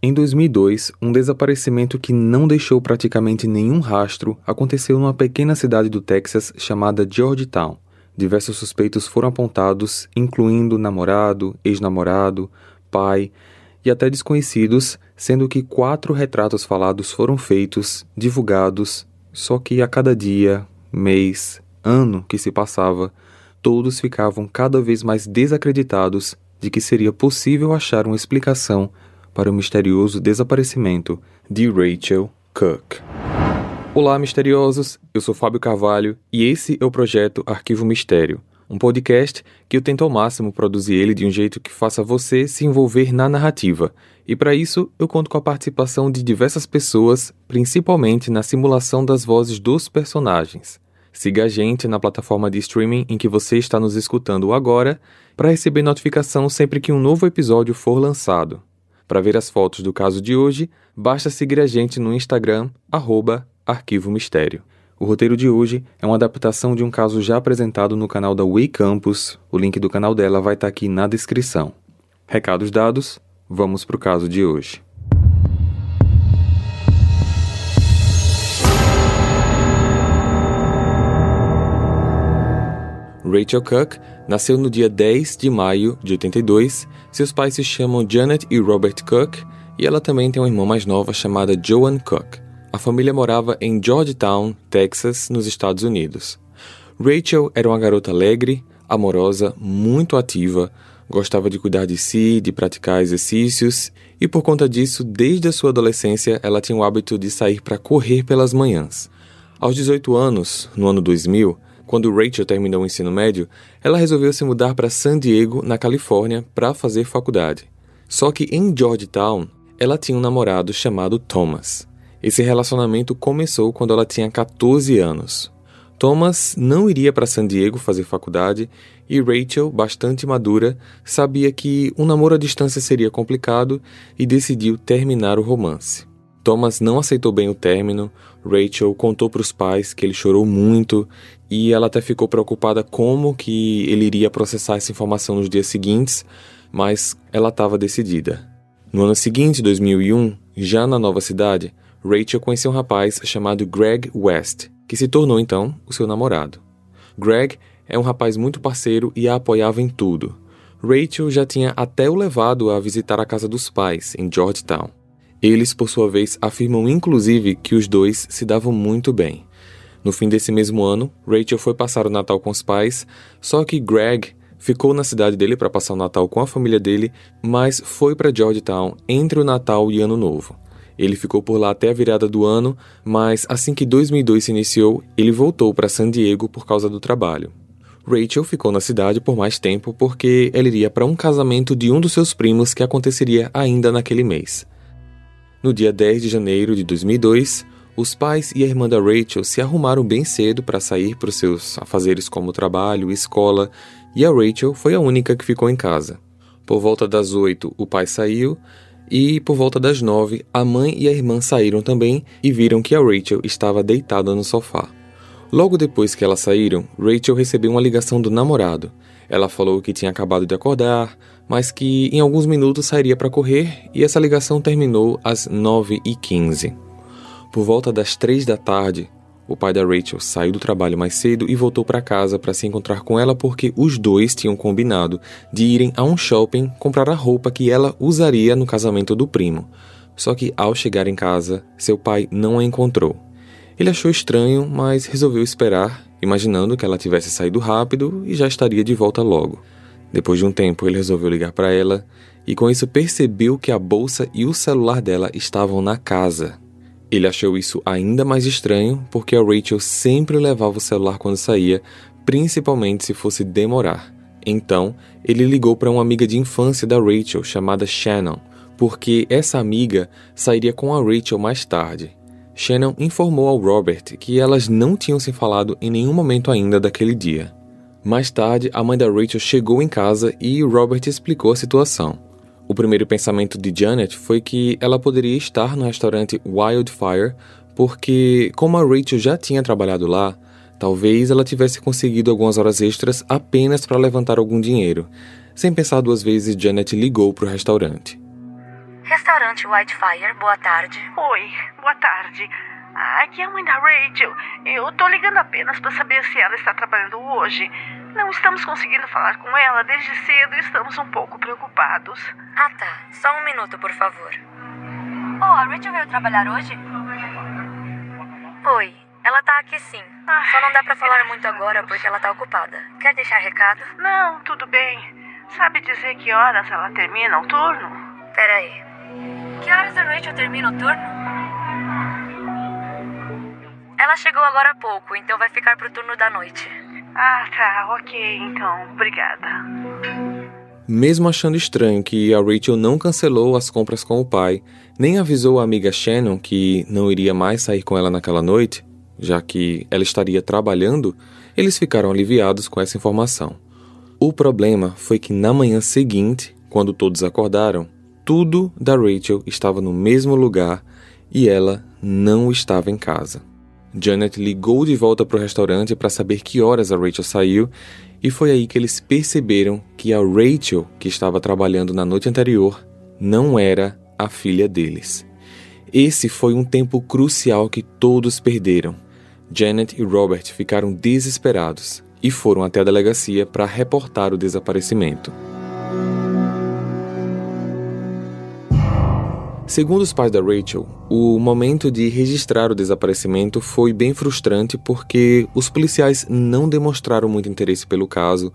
Em 2002, um desaparecimento que não deixou praticamente nenhum rastro aconteceu numa pequena cidade do Texas chamada Georgetown. Diversos suspeitos foram apontados, incluindo namorado, ex-namorado, pai e até desconhecidos, sendo que quatro retratos falados foram feitos, divulgados, só que a cada dia, mês, ano que se passava, todos ficavam cada vez mais desacreditados de que seria possível achar uma explicação para o misterioso desaparecimento de Rachel Cook. Olá, misteriosos! Eu sou Fábio Carvalho e esse é o projeto Arquivo Mistério, um podcast que eu tento ao máximo produzir ele de um jeito que faça você se envolver na narrativa. E para isso, eu conto com a participação de diversas pessoas, principalmente na simulação das vozes dos personagens. Siga a gente na plataforma de streaming em que você está nos escutando agora para receber notificação sempre que um novo episódio for lançado. Para ver as fotos do caso de hoje, basta seguir a gente no Instagram, arroba Arquivo Mistério. O roteiro de hoje é uma adaptação de um caso já apresentado no canal da Way Campus. O link do canal dela vai estar tá aqui na descrição. Recados dados, vamos para o caso de hoje. Rachel Cook nasceu no dia 10 de maio de 82. Seus pais se chamam Janet e Robert Cook e ela também tem uma irmã mais nova chamada Joan Cook. A família morava em Georgetown, Texas, nos Estados Unidos. Rachel era uma garota alegre, amorosa, muito ativa, gostava de cuidar de si, de praticar exercícios e por conta disso, desde a sua adolescência, ela tinha o hábito de sair para correr pelas manhãs. Aos 18 anos, no ano 2000, quando Rachel terminou o ensino médio, ela resolveu se mudar para San Diego, na Califórnia, para fazer faculdade. Só que em Georgetown, ela tinha um namorado chamado Thomas. Esse relacionamento começou quando ela tinha 14 anos. Thomas não iria para San Diego fazer faculdade e Rachel, bastante madura, sabia que um namoro à distância seria complicado e decidiu terminar o romance. Thomas não aceitou bem o término, Rachel contou para os pais que ele chorou muito e ela até ficou preocupada como que ele iria processar essa informação nos dias seguintes, mas ela estava decidida. No ano seguinte, 2001, já na nova cidade, Rachel conheceu um rapaz chamado Greg West, que se tornou então o seu namorado. Greg é um rapaz muito parceiro e a apoiava em tudo. Rachel já tinha até o levado a visitar a casa dos pais, em Georgetown. Eles, por sua vez, afirmam inclusive que os dois se davam muito bem. No fim desse mesmo ano, Rachel foi passar o Natal com os pais, só que Greg ficou na cidade dele para passar o Natal com a família dele, mas foi para Georgetown entre o Natal e Ano Novo. Ele ficou por lá até a virada do ano, mas assim que 2002 se iniciou, ele voltou para San Diego por causa do trabalho. Rachel ficou na cidade por mais tempo porque ela iria para um casamento de um dos seus primos que aconteceria ainda naquele mês. No dia 10 de janeiro de 2002, os pais e a irmã da Rachel se arrumaram bem cedo para sair para os seus afazeres como trabalho escola, e a Rachel foi a única que ficou em casa. Por volta das 8, o pai saiu, e por volta das 9, a mãe e a irmã saíram também e viram que a Rachel estava deitada no sofá. Logo depois que elas saíram, Rachel recebeu uma ligação do namorado. Ela falou que tinha acabado de acordar, mas que em alguns minutos sairia para correr e essa ligação terminou às 9h15. Por volta das 3 da tarde, o pai da Rachel saiu do trabalho mais cedo e voltou para casa para se encontrar com ela porque os dois tinham combinado de irem a um shopping comprar a roupa que ela usaria no casamento do primo. Só que ao chegar em casa, seu pai não a encontrou. Ele achou estranho, mas resolveu esperar, imaginando que ela tivesse saído rápido e já estaria de volta logo. Depois de um tempo, ele resolveu ligar para ela e com isso percebeu que a bolsa e o celular dela estavam na casa. Ele achou isso ainda mais estranho porque a Rachel sempre levava o celular quando saía, principalmente se fosse demorar. Então, ele ligou para uma amiga de infância da Rachel chamada Shannon, porque essa amiga sairia com a Rachel mais tarde. Shannon informou ao Robert que elas não tinham se falado em nenhum momento ainda daquele dia. Mais tarde, a mãe da Rachel chegou em casa e Robert explicou a situação. O primeiro pensamento de Janet foi que ela poderia estar no restaurante Wildfire, porque, como a Rachel já tinha trabalhado lá, talvez ela tivesse conseguido algumas horas extras apenas para levantar algum dinheiro. Sem pensar duas vezes, Janet ligou para o restaurante. Restaurante Whitefire, boa tarde. Oi, boa tarde. Aqui é a mãe da Rachel. Eu tô ligando apenas para saber se ela está trabalhando hoje. Não estamos conseguindo falar com ela desde cedo e estamos um pouco preocupados. Ah, tá. Só um minuto, por favor. Oh, a Rachel veio trabalhar hoje? Oi, ela tá aqui sim. Só não dá para falar muito agora porque ela tá ocupada. Quer deixar recado? Não, tudo bem. Sabe dizer que horas ela termina o turno? Peraí. Que horas a Rachel termina o turno? Ela chegou agora há pouco, então vai ficar pro turno da noite. Ah, tá, ok, então, obrigada. Mesmo achando estranho que a Rachel não cancelou as compras com o pai, nem avisou a amiga Shannon que não iria mais sair com ela naquela noite, já que ela estaria trabalhando, eles ficaram aliviados com essa informação. O problema foi que na manhã seguinte, quando todos acordaram, tudo da Rachel estava no mesmo lugar e ela não estava em casa. Janet ligou de volta para o restaurante para saber que horas a Rachel saiu, e foi aí que eles perceberam que a Rachel, que estava trabalhando na noite anterior, não era a filha deles. Esse foi um tempo crucial que todos perderam. Janet e Robert ficaram desesperados e foram até a delegacia para reportar o desaparecimento. Segundo os pais da Rachel, o momento de registrar o desaparecimento foi bem frustrante porque os policiais não demonstraram muito interesse pelo caso.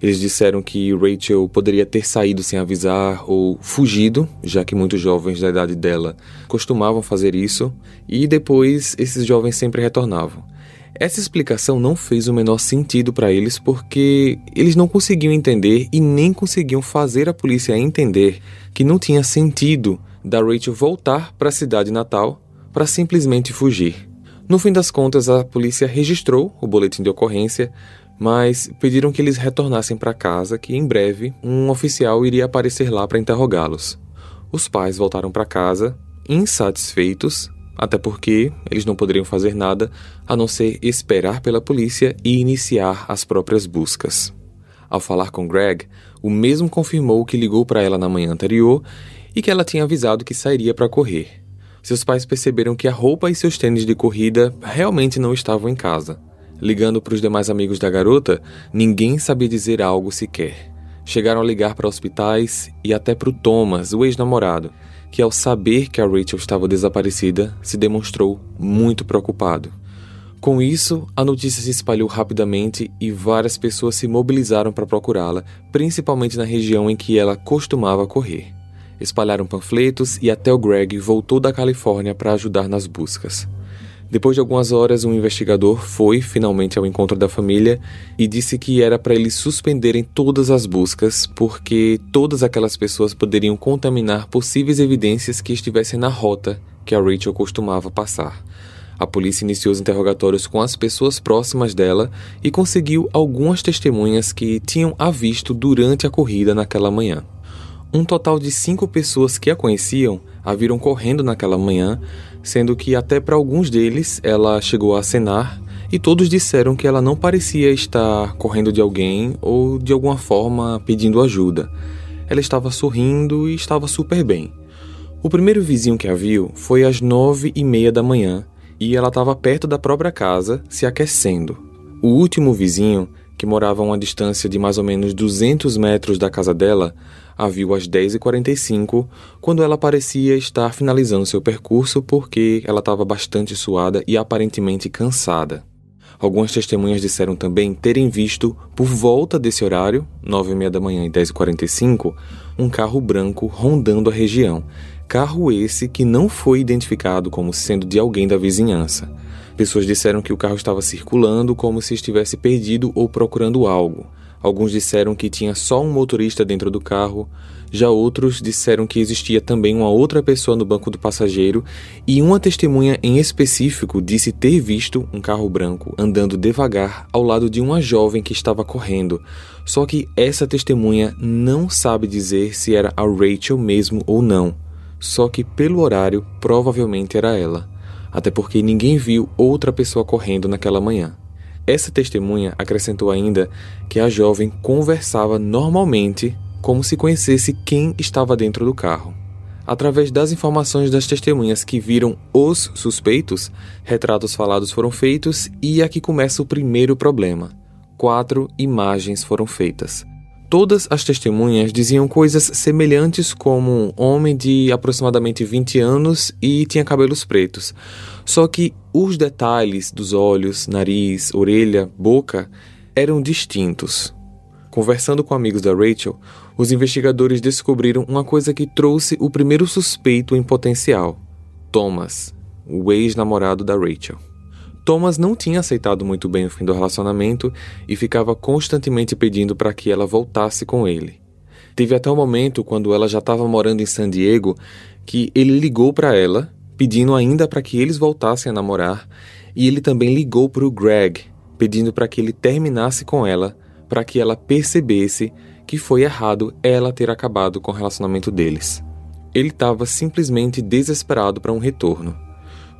Eles disseram que Rachel poderia ter saído sem avisar ou fugido, já que muitos jovens da idade dela costumavam fazer isso, e depois esses jovens sempre retornavam. Essa explicação não fez o menor sentido para eles porque eles não conseguiam entender e nem conseguiam fazer a polícia entender que não tinha sentido da Rachel voltar para a cidade natal para simplesmente fugir. No fim das contas, a polícia registrou o boletim de ocorrência, mas pediram que eles retornassem para casa, que em breve um oficial iria aparecer lá para interrogá-los. Os pais voltaram para casa, insatisfeitos, até porque eles não poderiam fazer nada a não ser esperar pela polícia e iniciar as próprias buscas. Ao falar com Greg, o mesmo confirmou que ligou para ela na manhã anterior e que ela tinha avisado que sairia para correr. Seus pais perceberam que a roupa e seus tênis de corrida realmente não estavam em casa. Ligando para os demais amigos da garota, ninguém sabia dizer algo sequer. Chegaram a ligar para hospitais e até para o Thomas, o ex-namorado, que ao saber que a Rachel estava desaparecida, se demonstrou muito preocupado. Com isso, a notícia se espalhou rapidamente e várias pessoas se mobilizaram para procurá-la, principalmente na região em que ela costumava correr espalharam panfletos e até o Greg voltou da Califórnia para ajudar nas buscas. Depois de algumas horas, um investigador foi finalmente ao encontro da família e disse que era para eles suspenderem todas as buscas porque todas aquelas pessoas poderiam contaminar possíveis evidências que estivessem na rota que a Rachel costumava passar. A polícia iniciou os interrogatórios com as pessoas próximas dela e conseguiu algumas testemunhas que tinham a visto durante a corrida naquela manhã. Um total de cinco pessoas que a conheciam a viram correndo naquela manhã, sendo que até para alguns deles ela chegou a acenar e todos disseram que ela não parecia estar correndo de alguém ou de alguma forma pedindo ajuda. Ela estava sorrindo e estava super bem. O primeiro vizinho que a viu foi às nove e meia da manhã e ela estava perto da própria casa, se aquecendo. O último vizinho, que morava a uma distância de mais ou menos 200 metros da casa dela, a viu às 10h45, quando ela parecia estar finalizando seu percurso porque ela estava bastante suada e aparentemente cansada. Algumas testemunhas disseram também terem visto, por volta desse horário, 9h30 da manhã e 10h45, um carro branco rondando a região. Carro esse que não foi identificado como sendo de alguém da vizinhança. Pessoas disseram que o carro estava circulando como se estivesse perdido ou procurando algo. Alguns disseram que tinha só um motorista dentro do carro, já outros disseram que existia também uma outra pessoa no banco do passageiro, e uma testemunha em específico disse ter visto um carro branco andando devagar ao lado de uma jovem que estava correndo. Só que essa testemunha não sabe dizer se era a Rachel mesmo ou não. Só que pelo horário, provavelmente era ela, até porque ninguém viu outra pessoa correndo naquela manhã. Essa testemunha acrescentou ainda que a jovem conversava normalmente, como se conhecesse quem estava dentro do carro. Através das informações das testemunhas que viram os suspeitos, retratos falados foram feitos e aqui começa o primeiro problema. Quatro imagens foram feitas. Todas as testemunhas diziam coisas semelhantes como um homem de aproximadamente 20 anos e tinha cabelos pretos. Só que os detalhes dos olhos, nariz, orelha, boca eram distintos. Conversando com amigos da Rachel, os investigadores descobriram uma coisa que trouxe o primeiro suspeito em potencial: Thomas, o ex-namorado da Rachel. Thomas não tinha aceitado muito bem o fim do relacionamento e ficava constantemente pedindo para que ela voltasse com ele. Teve até o momento, quando ela já estava morando em San Diego, que ele ligou para ela, pedindo ainda para que eles voltassem a namorar, e ele também ligou para o Greg, pedindo para que ele terminasse com ela, para que ela percebesse que foi errado ela ter acabado com o relacionamento deles. Ele estava simplesmente desesperado para um retorno.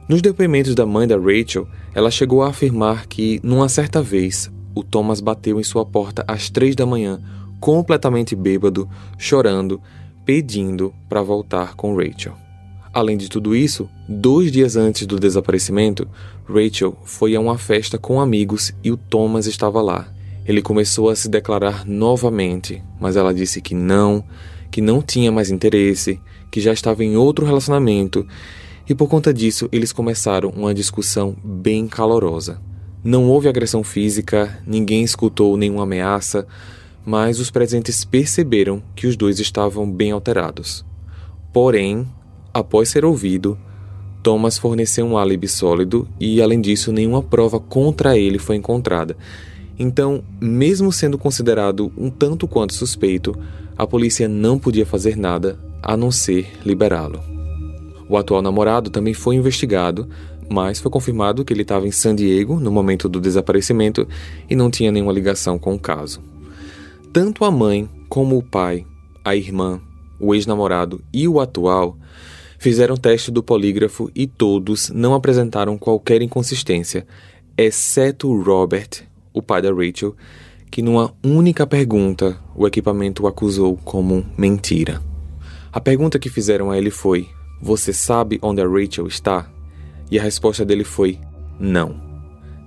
Nos depoimentos da mãe da Rachel, ela chegou a afirmar que, numa certa vez, o Thomas bateu em sua porta às três da manhã, completamente bêbado, chorando, pedindo para voltar com Rachel. Além de tudo isso, dois dias antes do desaparecimento, Rachel foi a uma festa com amigos e o Thomas estava lá. Ele começou a se declarar novamente, mas ela disse que não, que não tinha mais interesse, que já estava em outro relacionamento, e por conta disso eles começaram uma discussão bem calorosa. Não houve agressão física, ninguém escutou nenhuma ameaça, mas os presentes perceberam que os dois estavam bem alterados. Porém, após ser ouvido, Thomas forneceu um álibi sólido e, além disso, nenhuma prova contra ele foi encontrada, então, mesmo sendo considerado um tanto quanto suspeito, a polícia não podia fazer nada a não ser liberá-lo. O atual namorado também foi investigado, mas foi confirmado que ele estava em San Diego no momento do desaparecimento e não tinha nenhuma ligação com o caso. Tanto a mãe como o pai, a irmã, o ex-namorado e o atual fizeram teste do polígrafo e todos não apresentaram qualquer inconsistência, exceto Robert, o pai da Rachel, que numa única pergunta o equipamento o acusou como mentira. A pergunta que fizeram a ele foi: Você sabe onde a Rachel está? E a resposta dele foi: Não.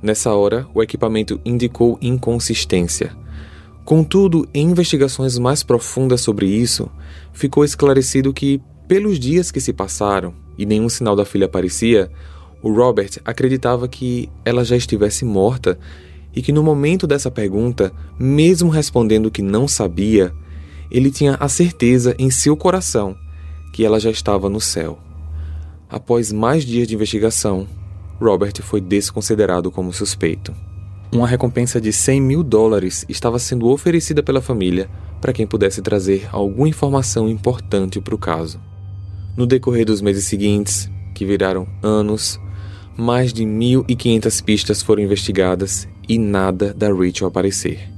Nessa hora, o equipamento indicou inconsistência. Contudo, em investigações mais profundas sobre isso, ficou esclarecido que, pelos dias que se passaram e nenhum sinal da filha aparecia, o Robert acreditava que ela já estivesse morta e que no momento dessa pergunta, mesmo respondendo que não sabia, ele tinha a certeza em seu coração que ela já estava no céu. Após mais dias de investigação, Robert foi desconsiderado como suspeito. Uma recompensa de 100 mil dólares estava sendo oferecida pela família para quem pudesse trazer alguma informação importante para o caso. No decorrer dos meses seguintes, que viraram anos, mais de 1.500 pistas foram investigadas e nada da Rachel aparecer.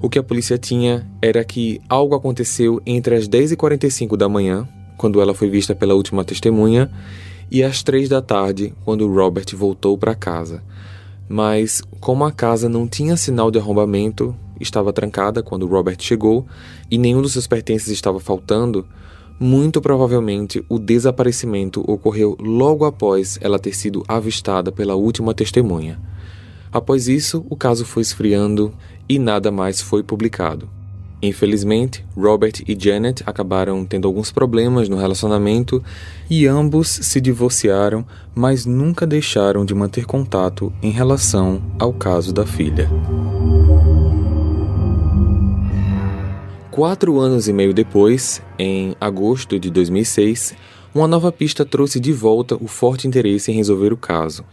O que a polícia tinha era que algo aconteceu entre as 10h45 da manhã, quando ela foi vista pela última testemunha, e às 3 da tarde, quando Robert voltou para casa. Mas, como a casa não tinha sinal de arrombamento, estava trancada quando Robert chegou e nenhum dos seus pertences estava faltando, muito provavelmente o desaparecimento ocorreu logo após ela ter sido avistada pela última testemunha. Após isso, o caso foi esfriando e nada mais foi publicado. Infelizmente, Robert e Janet acabaram tendo alguns problemas no relacionamento e ambos se divorciaram, mas nunca deixaram de manter contato em relação ao caso da filha. Quatro anos e meio depois, em agosto de 2006, uma nova pista trouxe de volta o forte interesse em resolver o caso.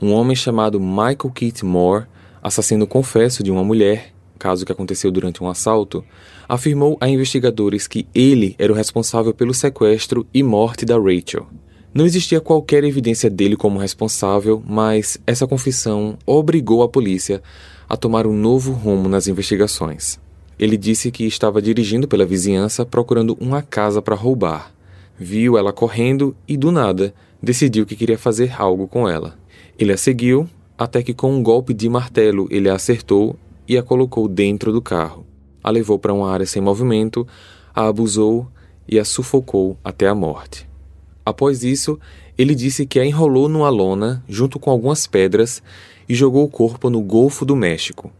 Um homem chamado Michael Keith Moore, assassino confesso de uma mulher, caso que aconteceu durante um assalto, afirmou a investigadores que ele era o responsável pelo sequestro e morte da Rachel. Não existia qualquer evidência dele como responsável, mas essa confissão obrigou a polícia a tomar um novo rumo nas investigações. Ele disse que estava dirigindo pela vizinhança procurando uma casa para roubar. Viu ela correndo e, do nada, decidiu que queria fazer algo com ela. Ele a seguiu até que, com um golpe de martelo, ele a acertou e a colocou dentro do carro. A levou para uma área sem movimento, a abusou e a sufocou até a morte. Após isso, ele disse que a enrolou numa lona junto com algumas pedras e jogou o corpo no Golfo do México.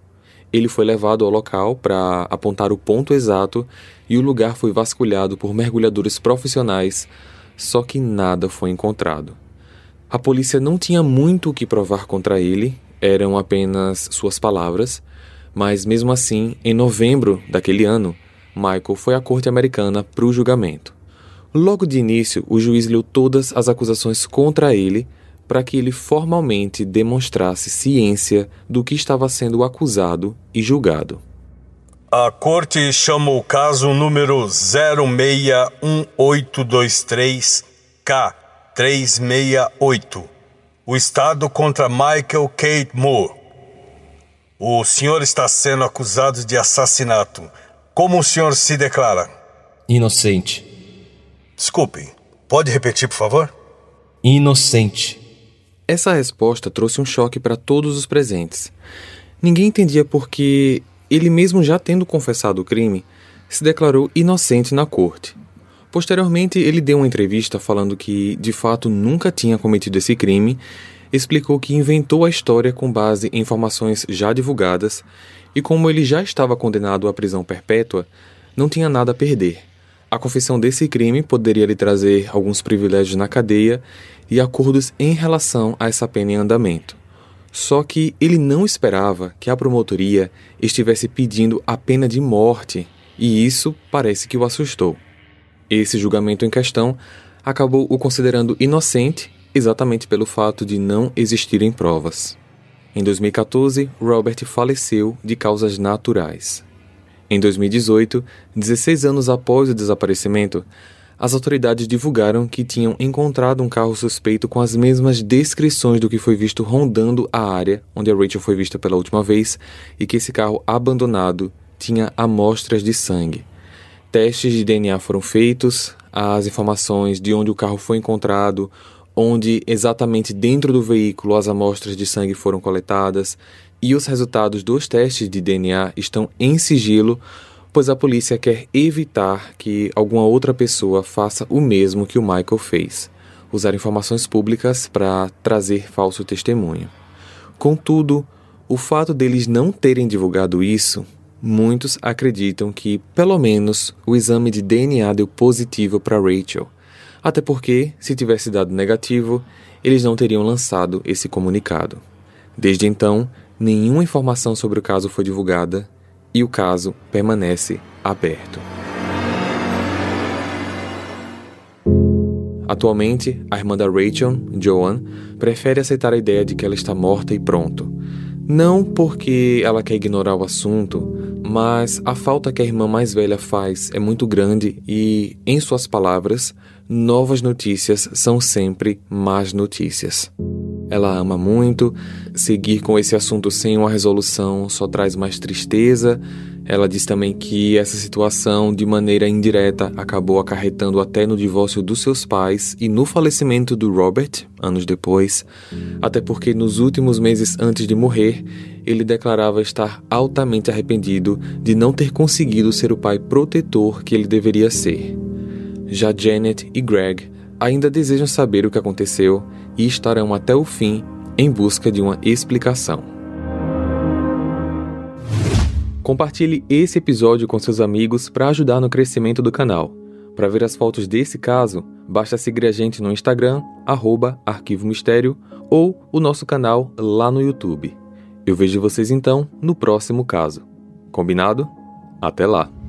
Ele foi levado ao local para apontar o ponto exato e o lugar foi vasculhado por mergulhadores profissionais, só que nada foi encontrado. A polícia não tinha muito o que provar contra ele, eram apenas suas palavras, mas mesmo assim, em novembro daquele ano, Michael foi à corte americana para o julgamento. Logo de início, o juiz leu todas as acusações contra ele para que ele formalmente demonstrasse ciência do que estava sendo acusado e julgado. A corte chama o caso número 061823K368. O Estado contra Michael Kate Moore. O senhor está sendo acusado de assassinato. Como o senhor se declara? Inocente. Desculpe, pode repetir, por favor? Inocente. Essa resposta trouxe um choque para todos os presentes. Ninguém entendia porque ele, mesmo já tendo confessado o crime, se declarou inocente na corte. Posteriormente, ele deu uma entrevista falando que, de fato, nunca tinha cometido esse crime, explicou que inventou a história com base em informações já divulgadas e, como ele já estava condenado à prisão perpétua, não tinha nada a perder. A confissão desse crime poderia lhe trazer alguns privilégios na cadeia e acordos em relação a essa pena em andamento. Só que ele não esperava que a promotoria estivesse pedindo a pena de morte, e isso parece que o assustou. Esse julgamento em questão acabou o considerando inocente exatamente pelo fato de não existirem provas. Em 2014, Robert faleceu de causas naturais. Em 2018, 16 anos após o desaparecimento, as autoridades divulgaram que tinham encontrado um carro suspeito com as mesmas descrições do que foi visto rondando a área onde a Rachel foi vista pela última vez e que esse carro abandonado tinha amostras de sangue. Testes de DNA foram feitos, as informações de onde o carro foi encontrado, onde exatamente dentro do veículo as amostras de sangue foram coletadas e os resultados dos testes de DNA estão em sigilo pois a polícia quer evitar que alguma outra pessoa faça o mesmo que o Michael fez, usar informações públicas para trazer falso testemunho. Contudo, o fato deles não terem divulgado isso, muitos acreditam que, pelo menos, o exame de DNA deu positivo para Rachel. Até porque, se tivesse dado negativo, eles não teriam lançado esse comunicado. Desde então, nenhuma informação sobre o caso foi divulgada e o caso permanece aberto. Atualmente, a irmã da Rachel, Joan, prefere aceitar a ideia de que ela está morta e pronto. Não porque ela quer ignorar o assunto, mas a falta que a irmã mais velha faz é muito grande e, em suas palavras, novas notícias são sempre más notícias. Ela ama muito, seguir com esse assunto sem uma resolução só traz mais tristeza. Ela diz também que essa situação, de maneira indireta, acabou acarretando até no divórcio dos seus pais e no falecimento do Robert, anos depois, até porque nos últimos meses antes de morrer, ele declarava estar altamente arrependido de não ter conseguido ser o pai protetor que ele deveria ser. Já Janet e Greg ainda desejam saber o que aconteceu e estarão até o fim em busca de uma explicação. Compartilhe esse episódio com seus amigos para ajudar no crescimento do canal. Para ver as fotos desse caso, basta seguir a gente no Instagram, arroba Arquivo Mistério, ou o nosso canal lá no YouTube. Eu vejo vocês então no próximo caso. Combinado? Até lá!